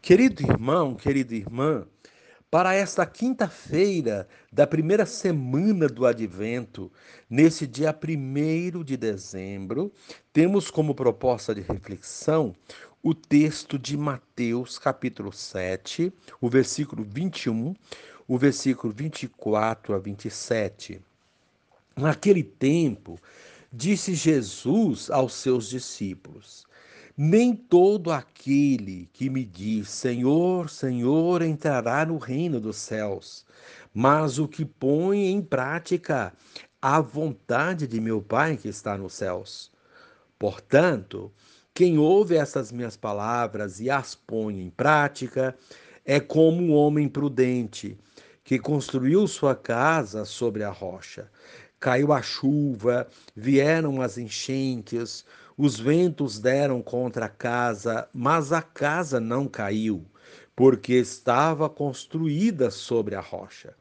Querido irmão, querida irmã, para esta quinta-feira da primeira semana do Advento, nesse dia 1 de dezembro, temos como proposta de reflexão o texto de Mateus, capítulo 7, o versículo 21, o versículo 24 a 27. Naquele tempo, disse Jesus aos seus discípulos: nem todo aquele que me diz Senhor, Senhor entrará no reino dos céus, mas o que põe em prática a vontade de meu Pai que está nos céus. Portanto, quem ouve essas minhas palavras e as põe em prática é como um homem prudente que construiu sua casa sobre a rocha. Caiu a chuva, vieram as enchentes, os ventos deram contra a casa, mas a casa não caiu, porque estava construída sobre a rocha.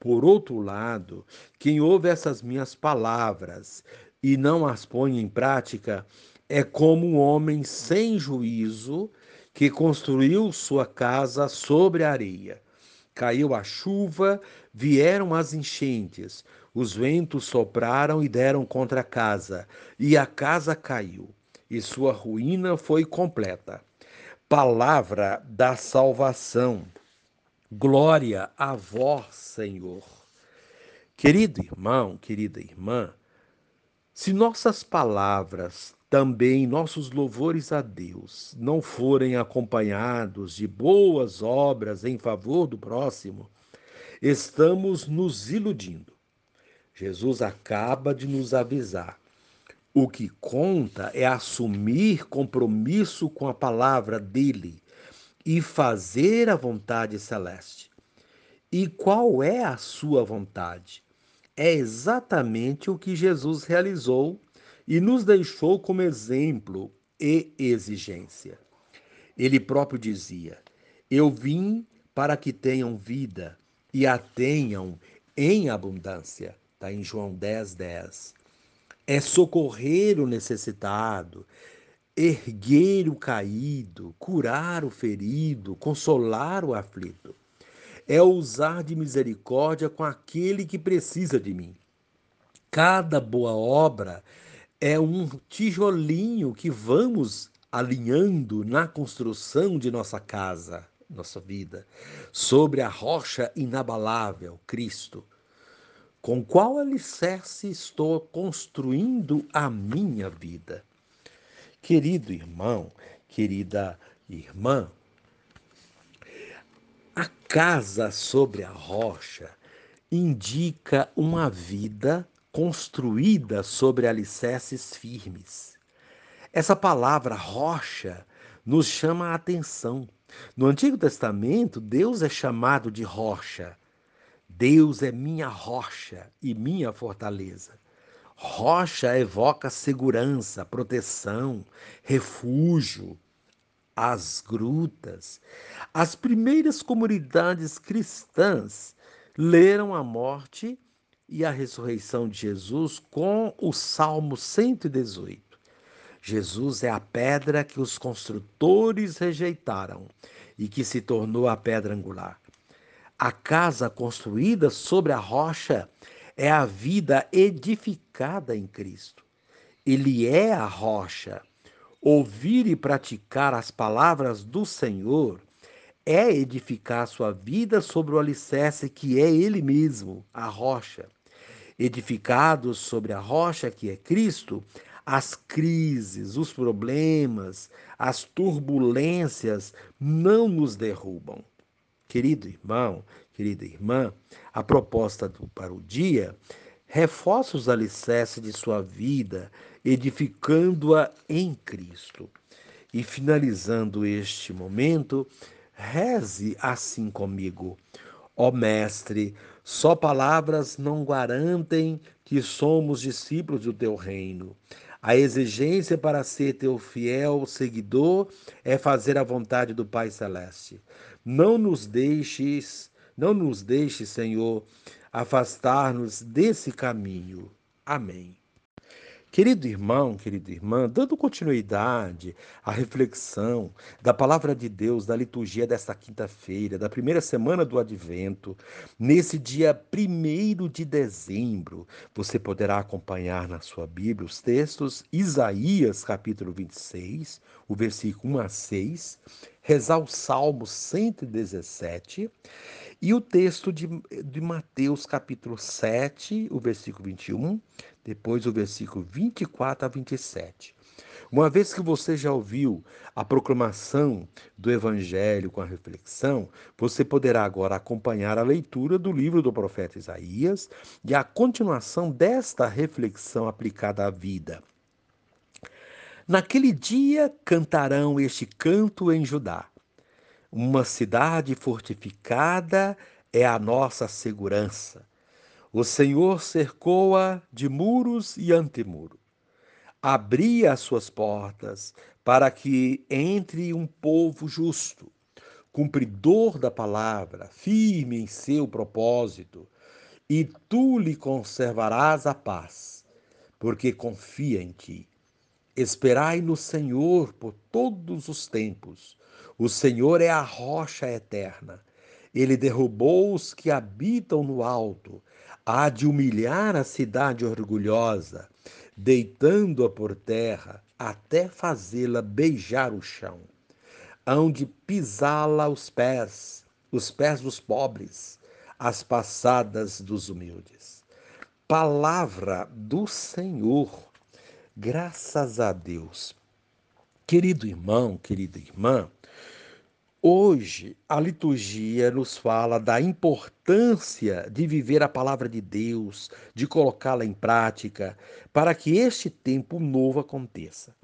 Por outro lado, quem ouve essas minhas palavras e não as põe em prática é como um homem sem juízo que construiu sua casa sobre a areia. Caiu a chuva, vieram as enchentes, os ventos sopraram e deram contra a casa, e a casa caiu, e sua ruína foi completa. Palavra da salvação. Glória a vós, Senhor. Querido irmão, querida irmã, se nossas palavras, também nossos louvores a Deus, não forem acompanhados de boas obras em favor do próximo, estamos nos iludindo Jesus acaba de nos avisar. O que conta é assumir compromisso com a palavra dele e fazer a vontade celeste. E qual é a sua vontade? É exatamente o que Jesus realizou e nos deixou como exemplo e exigência. Ele próprio dizia: Eu vim para que tenham vida e a tenham em abundância. Está em João 10, 10. É socorrer o necessitado, erguer o caído, curar o ferido, consolar o aflito. É usar de misericórdia com aquele que precisa de mim. Cada boa obra é um tijolinho que vamos alinhando na construção de nossa casa, nossa vida, sobre a rocha inabalável, Cristo. Com qual alicerce estou construindo a minha vida? Querido irmão, querida irmã, a casa sobre a rocha indica uma vida construída sobre alicerces firmes. Essa palavra rocha nos chama a atenção. No Antigo Testamento, Deus é chamado de rocha. Deus é minha rocha e minha fortaleza. Rocha evoca segurança, proteção, refúgio, as grutas. As primeiras comunidades cristãs leram a morte e a ressurreição de Jesus com o Salmo 118. Jesus é a pedra que os construtores rejeitaram e que se tornou a pedra angular. A casa construída sobre a rocha é a vida edificada em Cristo. Ele é a rocha. Ouvir e praticar as palavras do Senhor é edificar sua vida sobre o alicerce que é Ele mesmo, a rocha. Edificados sobre a rocha que é Cristo, as crises, os problemas, as turbulências não nos derrubam. Querido irmão, querida irmã, a proposta do, para o dia reforça os alicerces de sua vida, edificando-a em Cristo. E finalizando este momento, reze assim comigo. Ó Mestre, só palavras não garantem que somos discípulos do teu reino. A exigência para ser teu fiel seguidor é fazer a vontade do Pai Celeste. Não nos deixes, não nos deixes, Senhor, afastar-nos desse caminho. Amém. Querido irmão, querida irmã, dando continuidade à reflexão da palavra de Deus, da liturgia desta quinta-feira, da primeira semana do Advento, nesse dia 1 de dezembro, você poderá acompanhar na sua Bíblia os textos Isaías, capítulo 26, o versículo 1 a 6, rezar o Salmo 117 e o texto de, de Mateus, capítulo 7, o versículo 21, depois o versículo 24 a 27. Uma vez que você já ouviu a proclamação do Evangelho com a reflexão, você poderá agora acompanhar a leitura do livro do profeta Isaías e a continuação desta reflexão aplicada à vida. Naquele dia cantarão este canto em Judá. Uma cidade fortificada é a nossa segurança. O Senhor cercou-a de muros e antemuro. Abria as suas portas para que entre um povo justo, cumpridor da palavra, firme em seu propósito, e tu lhe conservarás a paz, porque confia em ti. Esperai no Senhor por todos os tempos. O Senhor é a rocha eterna. Ele derrubou os que habitam no alto há de humilhar a cidade orgulhosa, deitando-a por terra até fazê-la beijar o chão. Hão de pisá-la os pés, os pés dos pobres, as passadas dos humildes. Palavra do Senhor, graças a Deus. Querido irmão, querida irmã, Hoje, a liturgia nos fala da importância de viver a palavra de Deus, de colocá-la em prática, para que este tempo novo aconteça.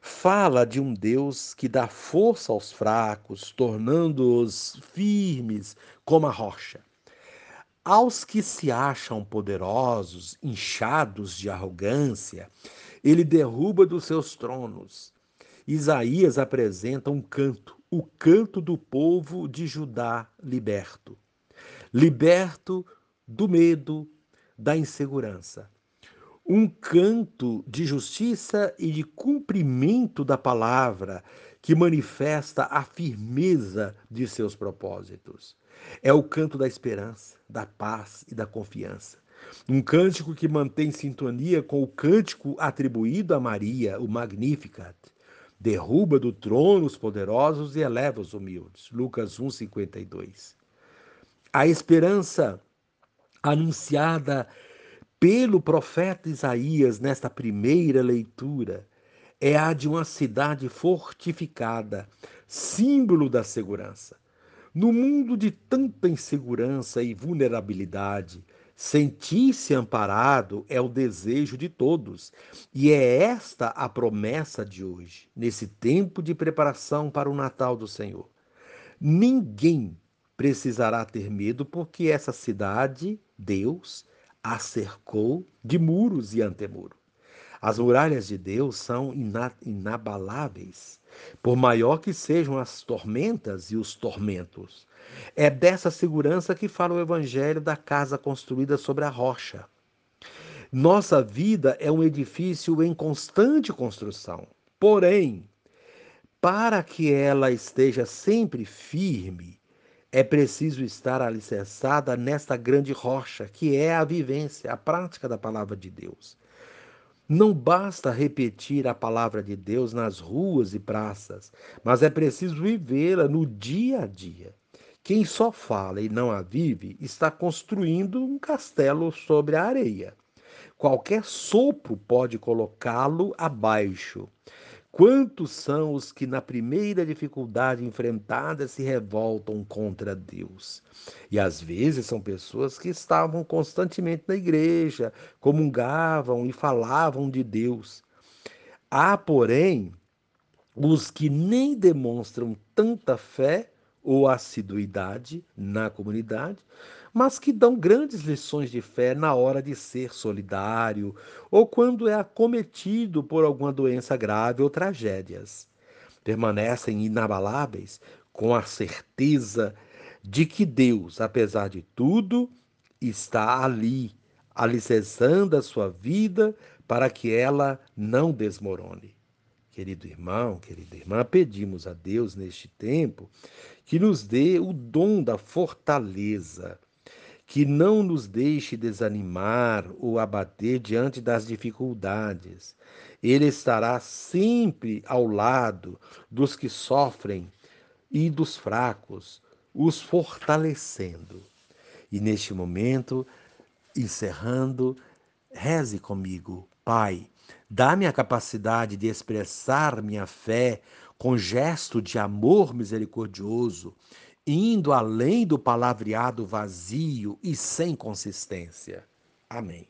Fala de um Deus que dá força aos fracos, tornando-os firmes como a rocha. Aos que se acham poderosos, inchados de arrogância, ele derruba dos seus tronos. Isaías apresenta um canto o canto do povo de Judá liberto. Liberto do medo, da insegurança. Um canto de justiça e de cumprimento da palavra que manifesta a firmeza de seus propósitos. É o canto da esperança, da paz e da confiança. Um cântico que mantém sintonia com o cântico atribuído a Maria, o Magnificat derruba do trono os poderosos e eleva os humildes. Lucas 1:52. A esperança anunciada pelo profeta Isaías nesta primeira leitura é a de uma cidade fortificada, símbolo da segurança. No mundo de tanta insegurança e vulnerabilidade, Sentir-se amparado é o desejo de todos, e é esta a promessa de hoje, nesse tempo de preparação para o Natal do Senhor. Ninguém precisará ter medo, porque essa cidade, Deus, a cercou de muros e antemuro. As muralhas de Deus são inabaláveis, por maior que sejam as tormentas e os tormentos. É dessa segurança que fala o Evangelho da casa construída sobre a rocha. Nossa vida é um edifício em constante construção. Porém, para que ela esteja sempre firme, é preciso estar alicerçada nesta grande rocha, que é a vivência, a prática da palavra de Deus. Não basta repetir a palavra de Deus nas ruas e praças, mas é preciso vivê-la no dia a dia. Quem só fala e não a vive está construindo um castelo sobre a areia. Qualquer sopro pode colocá-lo abaixo. Quantos são os que, na primeira dificuldade enfrentada, se revoltam contra Deus? E às vezes são pessoas que estavam constantemente na igreja, comungavam e falavam de Deus. Há, porém, os que nem demonstram tanta fé ou assiduidade na comunidade, mas que dão grandes lições de fé na hora de ser solidário ou quando é acometido por alguma doença grave ou tragédias. Permanecem inabaláveis com a certeza de que Deus, apesar de tudo, está ali, alicerçando a sua vida para que ela não desmorone. Querido irmão, querida irmã, pedimos a Deus neste tempo que nos dê o dom da fortaleza, que não nos deixe desanimar ou abater diante das dificuldades. Ele estará sempre ao lado dos que sofrem e dos fracos, os fortalecendo. E neste momento, encerrando, reze comigo, Pai Dá-me a capacidade de expressar minha fé com gesto de amor misericordioso, indo além do palavreado vazio e sem consistência. Amém.